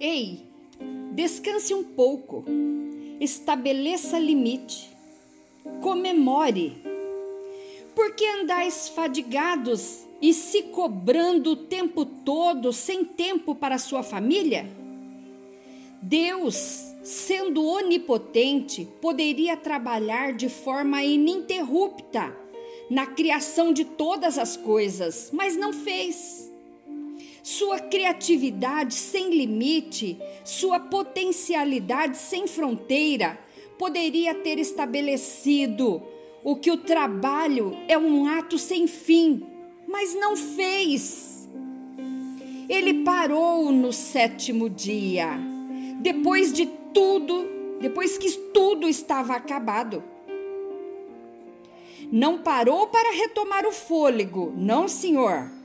Ei, descanse um pouco, estabeleça limite, comemore. Porque andais fadigados e se cobrando o tempo todo sem tempo para sua família? Deus, sendo onipotente, poderia trabalhar de forma ininterrupta na criação de todas as coisas, mas não fez. Sua criatividade sem limite, sua potencialidade sem fronteira, poderia ter estabelecido o que o trabalho é um ato sem fim, mas não fez. Ele parou no sétimo dia depois de tudo, depois que tudo estava acabado. Não parou para retomar o fôlego, não, senhor,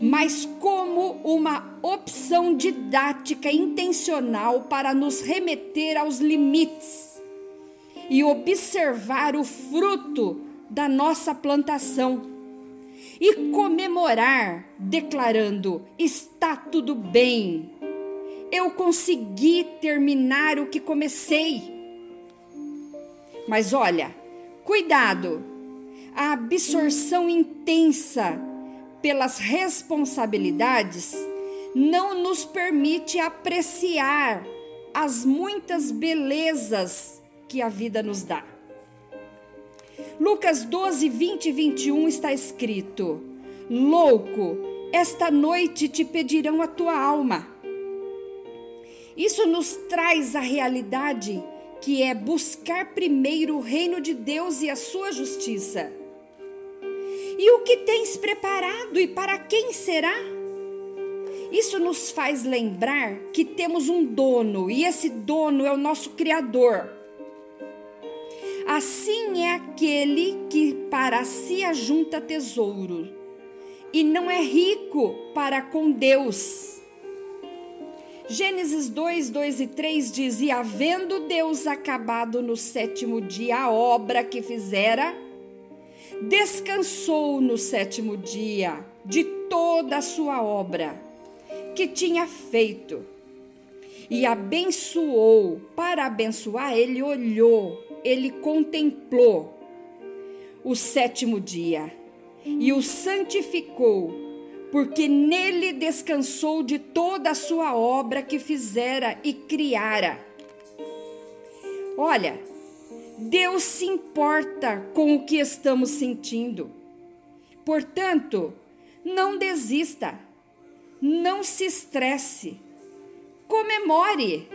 mas como uma opção didática intencional para nos remeter aos limites e observar o fruto da nossa plantação e comemorar, declarando: está tudo bem, eu consegui terminar o que comecei. Mas olha, cuidado, a absorção intensa pelas responsabilidades não nos permite apreciar as muitas belezas que a vida nos dá. Lucas 12, 20 e 21 está escrito: Louco, esta noite te pedirão a tua alma isso nos traz a realidade que é buscar primeiro o reino de Deus e a sua justiça. E o que tens preparado e para quem será? Isso nos faz lembrar que temos um dono e esse dono é o nosso Criador. Assim é aquele que para si ajunta tesouro e não é rico para com Deus. Gênesis 2, 2 e 3 diz: E havendo Deus acabado no sétimo dia a obra que fizera, descansou no sétimo dia de toda a sua obra que tinha feito. E abençoou, para abençoar, ele olhou, ele contemplou o sétimo dia e o santificou porque nele descansou de toda a sua obra que fizera e criara. Olha, Deus se importa com o que estamos sentindo. Portanto, não desista, não se estresse, comemore.